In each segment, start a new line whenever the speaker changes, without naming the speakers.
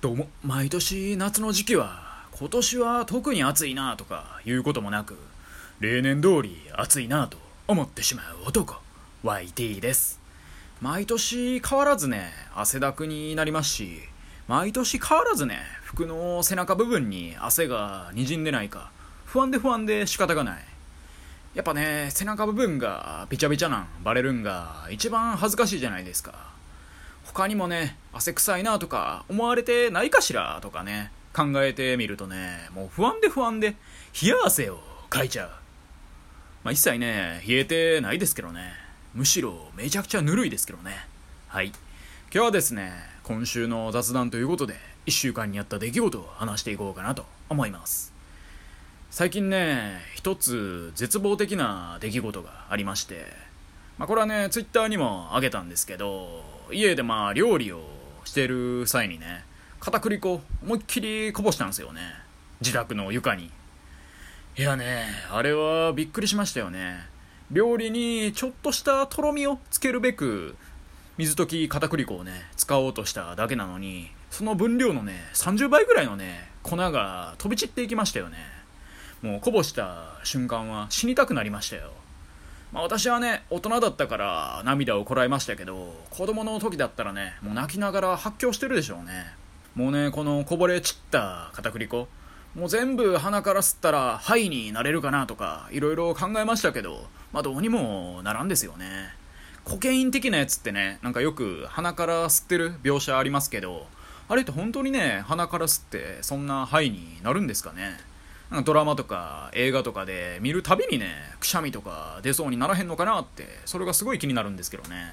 どうも毎年夏の時期は今年は特に暑いなとかいうこともなく例年通り暑いなと思ってしまう男 YT です。毎年変わらずね汗だくになりますし毎年変わらずね服の背中部分に汗がにじんでないか不安で不安で仕方がない。やっぱね背中部分がびちゃびちゃなんバレるんが一番恥ずかしいじゃないですか。他にもね汗臭いなとか思われてないかしらとかね。考えてみるとねもう不安で不安で冷や汗をかいちゃう。まあ一切ね冷えてないですけどね。むしろめちゃくちゃぬるいですけどね。はい。今日はですね今週の雑談ということで1週間にあった出来事を話していこうかなと思います。最近ね一つ絶望的な出来事がありまして。まあこれはねツイッターにもあげたんですけど家でまあ料理をしてる際にね片栗粉思いっきりこぼしたんですよね。自宅の床に。いやねあれはびっくりしましたよね。料理にちょっとしたとろみをつけるべく水溶き片栗粉をね使おうとしただけなのにその分量のね30倍ぐらいのね粉が飛び散っていきましたよね。もうこぼした瞬間は死にたくなりましたよ。まあ、私はね大人だったから涙をこらえましたけど子供の時だったらねもう泣きながら発狂してるでしょうね。もうねこのこぼれ散った片栗粉もう全部鼻から吸ったら肺になれるかなとかいろいろ考えましたけどまあどうにもならんですよね。コケイン的なやつってねなんかよく鼻から吸ってる描写ありますけどあれって本当にね鼻から吸ってそんな肺になるんですかね。ドラマとか映画とかで見るたびにねくしゃみとか出そうにならへんのかなってそれがすごい気になるんですけどね、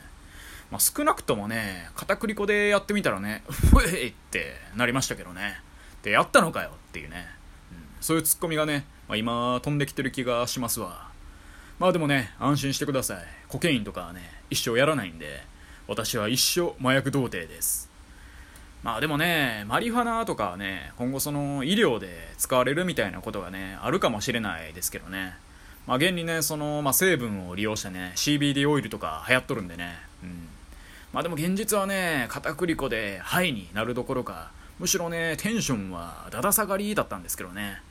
まあ、少なくともね片栗粉でやってみたらね ふえいってなりましたけどね。でやったのかよっていうね、うん、そういうツッコミがね、まあ、今飛んできてる気がしますわ。まあでもね安心してください。コケインとかはね一生やらないんで私は一生麻薬童貞です。まあでもね、マリファナとかはね、今後その医療で使われるみたいなことがね、あるかもしれないですけどね。まあ現にね、その、まあ、成分を利用したね、CBD オイルとか流行っとるんでね。うん。まあでも現実はね、片栗粉でハイになるどころか、むしろね、テンションはだだ下がりだったんですけどね。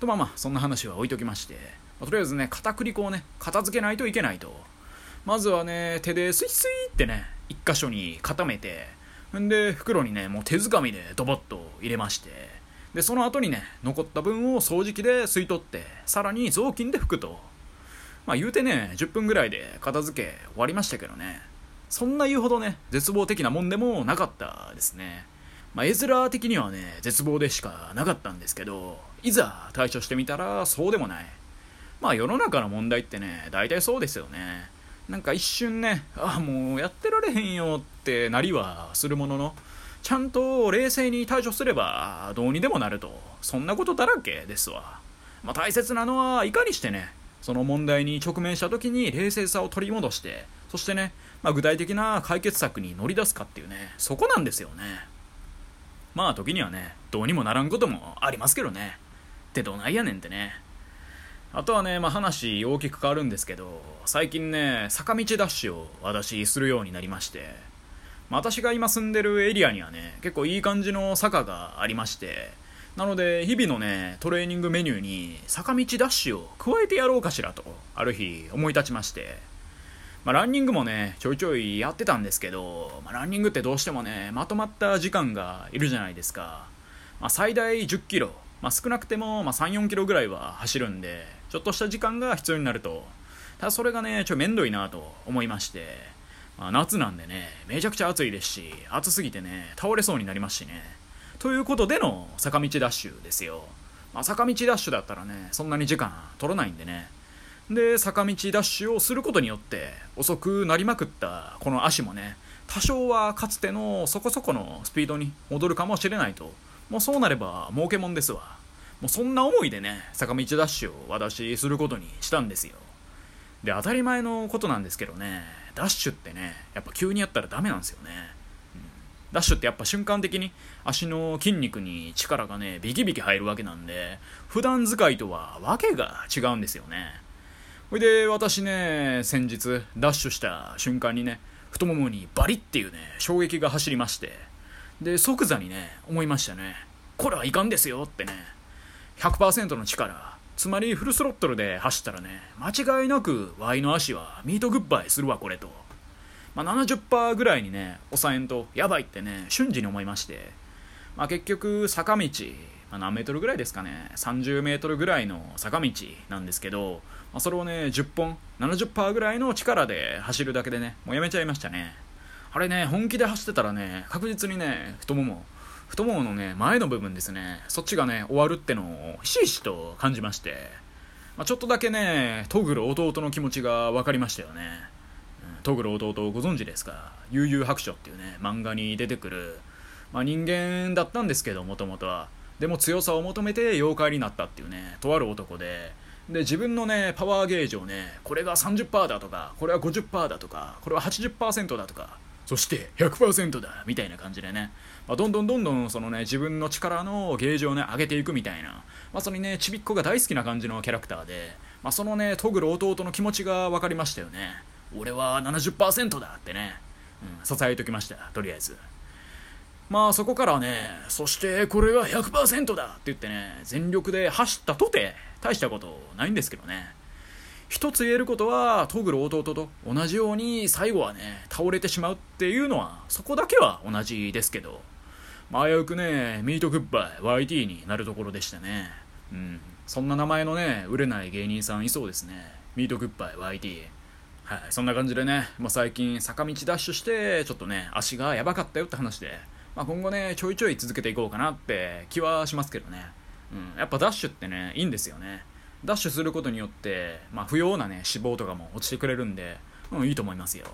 とまあまあ、そんな話は置いときまして、まあ、とりあえずね、片栗粉をね、片付けないといけないと。まずはね、手でスイスイってね、一箇所に固めて、んで袋にねもう手づかみでドボッと入れまして。でその後にね残った分を掃除機で吸い取ってさらに雑巾で拭くと。まあ言うてね10分ぐらいで片付け終わりましたけどね。そんな言うほどね絶望的なもんでもなかったですね。まあ絵面的にはね絶望でしかなかったんですけどいざ対処してみたらそうでもない。まあ世の中の問題ってね大体そうですよね。なんか一瞬ねああもうやってられへんよってなりはするもののちゃんと冷静に対処すればどうにでもなるとそんなことだらけですわ、まあ、大切なのはいかにしてねその問題に直面した時に冷静さを取り戻してそしてね、まあ、具体的な解決策に乗り出すかっていうねそこなんですよね。まあ時にはねどうにもならんこともありますけどね。ってどないやねんってね。あとはね、まあ、話大きく変わるんですけど最近ね坂道ダッシュを私するようになりまして、まあ、私が今住んでるエリアにはね結構いい感じの坂がありましてなので日々のねトレーニングメニューに坂道ダッシュを加えてやろうかしらとある日思い立ちまして。まあ、ランニングもねちょいちょいやってたんですけど、まあ、ランニングってどうしてもねまとまった時間がいるじゃないですか、まあ、最大1 0キロまあ、少なくても、まあ、3、4キロぐらいは走るんで、ちょっとした時間が必要になると。ただそれがね、ちょ、めんどいなと思いまして、まあ、夏なんでね、めちゃくちゃ暑いですし、暑すぎてね、倒れそうになりますしね。ということでの坂道ダッシュですよ。まあ、坂道ダッシュだったらね、そんなに時間取らないんでね。で、坂道ダッシュをすることによって、遅くなりまくったこの足もね、多少はかつてのそこそこのスピードに戻るかもしれないともうそうなれば儲けもんですわ。もうそんな思いでね坂道ダッシュを私することにしたんですよ。で当たり前のことなんですけどねダッシュってねやっぱ急にやったらダメなんですよね、うん、ダッシュってやっぱ瞬間的に足の筋肉に力がねビキビキ入るわけなんで普段使いとは訳が違うんですよね。ほいで私ね先日ダッシュした瞬間にね太ももにバリっていうね衝撃が走りましてで即座にね思いましたね。これはいかんですよってね。100%の力。つまりフルスロットルで走ったらね間違いなく Y の足はミートグッバイするわこれと、まあ、70%ぐらいにね抑えんとやばいってね瞬時に思いまして、まあ、結局坂道、ま、何メートルぐらいですかね。30メートルぐらいの坂道なんですけど、まあ、それをね10本70%ぐらいの力で走るだけでねもうやめちゃいましたね。あれね本気で走ってたらね確実にね太もも太もものね前の部分ですねそっちがね終わるってのをひしひしと感じまして、まあ、ちょっとだけねトグル弟の気持ちが分かりましたよね、うん、トグル弟ご存知ですか？悠々白書っていうね漫画に出てくる、まあ、人間だったんですけどもともとは。でも強さを求めて妖怪になったっていうねとある男で。で自分のねパワーゲージをねこれが30%だとかこれは50%だとかこれは80%だとかそして100%だみたいな感じでね、まあ、どんどんどんどんそのね自分の力のゲージをね上げていくみたいな、まあ、そのねちびっこが大好きな感じのキャラクターで、まあ、そのねトグル弟の気持ちが分かりましたよね。俺は70%だってね、うん、支えときましたとりあえず。まあそこからねそしてこれが100%だって言ってね全力で走ったとて大したことないんですけどね。一つ言えることはトグル弟と同じように最後はね倒れてしまうっていうのはそこだけは同じですけど危うくねミートグッバイ YT になるところでしたね。うん。そんな名前のね売れない芸人さんいそうですね。ミートグッバイ YT はい。そんな感じでね、まあ、最近坂道ダッシュしてちょっとね足がやばかったよって話で、まあ、今後ねちょいちょい続けていこうかなって気はしますけどね。うん。やっぱダッシュってねいいんですよね。ダッシュすることによって、まあ、不要なね脂肪とかも落ちてくれるんで、うん、いいと思いますよ。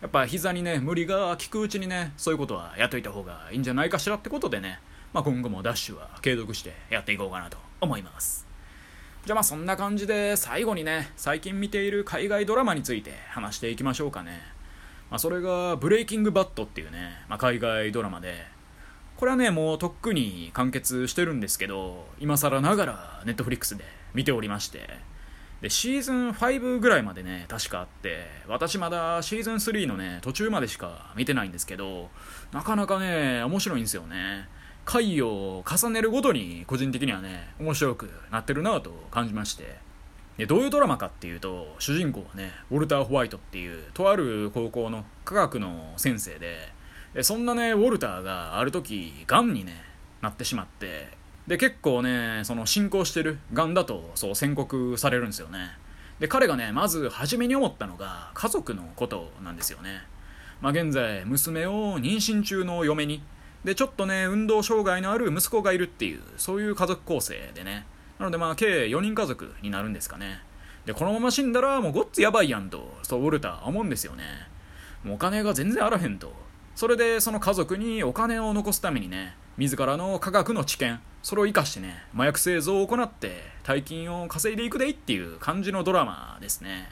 やっぱ膝にね無理が効くうちにねそういうことはやっといた方がいいんじゃないかしらってことでね、まあ、今後もダッシュは継続してやっていこうかなと思います。じゃあまあそんな感じで最後にね最近見ている海外ドラマについて話していきましょうかね、まあ、それが「ブレイキングバット」っていうね、まあ、海外ドラマでこれはねもうとっくに完結してるんですけど今更ながらネットフリックスで見ておりまして。でシーズン5ぐらいまでね確かあって。私まだシーズン3のね途中までしか見てないんですけどなかなかね面白いんですよね。回を重ねるごとに個人的にはね面白くなってるなと感じまして。でどういうドラマかっていうと主人公はねウォルター・ホワイトっていうとある高校の科学の先生で。でそんなねウォルターがある時がんにねなってしまって。で結構ねその進行してるがんだとそう宣告されるんですよね。で彼がねまず初めに思ったのが家族のことなんですよね。まあ現在娘を妊娠中の嫁にでちょっとね運動障害のある息子がいるっていうそういう家族構成でね。なのでまあ計4人家族になるんですかね。でこのまま死んだらもうごっつやばいやんとそうウォルター思うんですよね。もうお金が全然あらへんと。それでその家族にお金を残すためにね自らの科学の知見それを生かしてね麻薬製造を行って大金を稼いでいくでいっていう感じのドラマですね、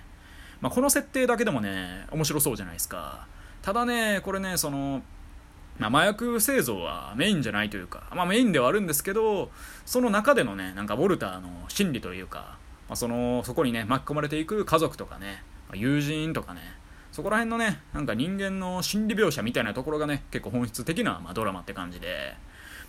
まあ、この設定だけでもね面白そうじゃないですか。ただねこれねそのまあ、麻薬製造はメインじゃないというか、まあ、メインではあるんですけどその中でのねなんかウォルターの心理というか、まあ、そのそこにね巻き込まれていく家族とかね友人とかねそこら辺のねなんか人間の心理描写みたいなところがね結構本質的な、まあ、ドラマって感じで。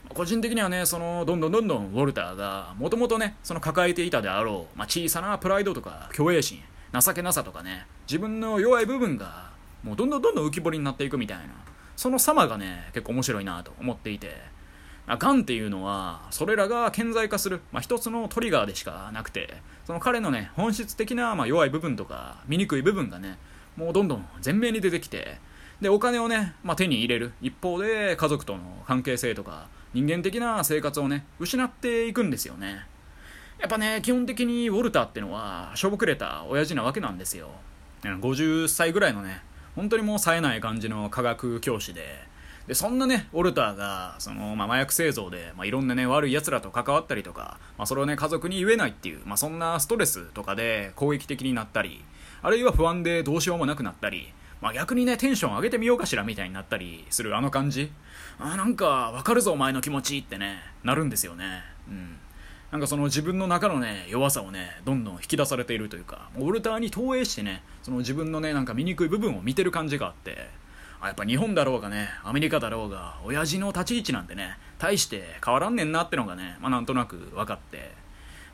個人的にはねそのどんどんどんどんウォルターがもともとねその抱えていたであろう、まあ、小さなプライドとか虚栄心情けなさとかね自分の弱い部分がもうどんどんどんどん浮き彫りになっていくみたいなその様がね結構面白いなと思っていてがんっていうのはそれらが顕在化する、まあ、一つのトリガーでしかなくてその彼のね本質的な、まあ、弱い部分とか醜い部分がねもうどんどん前面に出てきてでお金をね、まあ、手に入れる。一方で家族との関係性とか人間的な生活をね失っていくんですよね。やっぱね基本的にウォルターってのはしょぼくれた親父なわけなんですよ。50歳ぐらいのね本当にもう冴えない感じの科学教師で。でそんなねウォルターがその、まあ、麻薬製造で、まあ、いろんなね悪い奴らと関わったりとか、まあ、それをね家族に言えないっていう、まあ、そんなストレスとかで攻撃的になったりあるいは不安でどうしようもなくなったりまあ、逆にねテンション上げてみようかしらみたいになったりするあの感じ。あなんかわかるぞお前の気持ちってねなるんですよね。うん。なんかその自分の中のね弱さをねどんどん引き出されているというかウォルターに投影してねその自分のねなんか醜い部分を見てる感じがあってあやっぱ日本だろうがね、アメリカだろうが、親父の立ち位置なんてね、大して変わらんねんなってのがね、まあなんとなく分かって、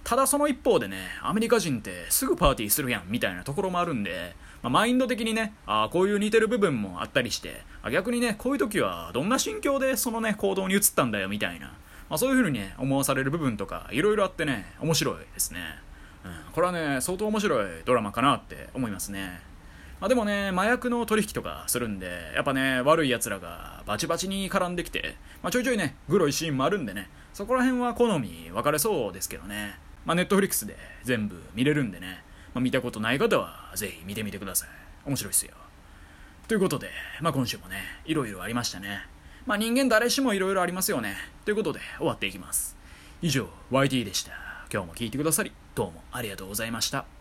ただその一方でね、アメリカ人ってすぐパーティーするやんみたいなところもあるんで、まあ、マインド的にね、あこういう似てる部分もあったりして、逆にね、こういう時はどんな心境でそのね、行動に移ったんだよみたいな、まあ、そういう風にね、思わされる部分とか、いろいろあってね、面白いですね。うん、これはね、相当面白いドラマかなって思いますね。まあ、でもね、麻薬の取引とかするんで、やっぱね、悪い奴らがバチバチに絡んできて、まあ、ちょいちょいね、グロいシーンもあるんでね、そこら辺は好み分かれそうですけどね。まあ、ネットフリックスで全部見れるんでね、まあ、見たことない方はぜひ見てみてください。面白いっすよ。ということで、まあ、今週もね、いろいろありましたね。まあ、人間誰しもいろいろありますよね。ということで、終わっていきます。以上、YT でした。今日も聞いてくださり、どうもありがとうございました。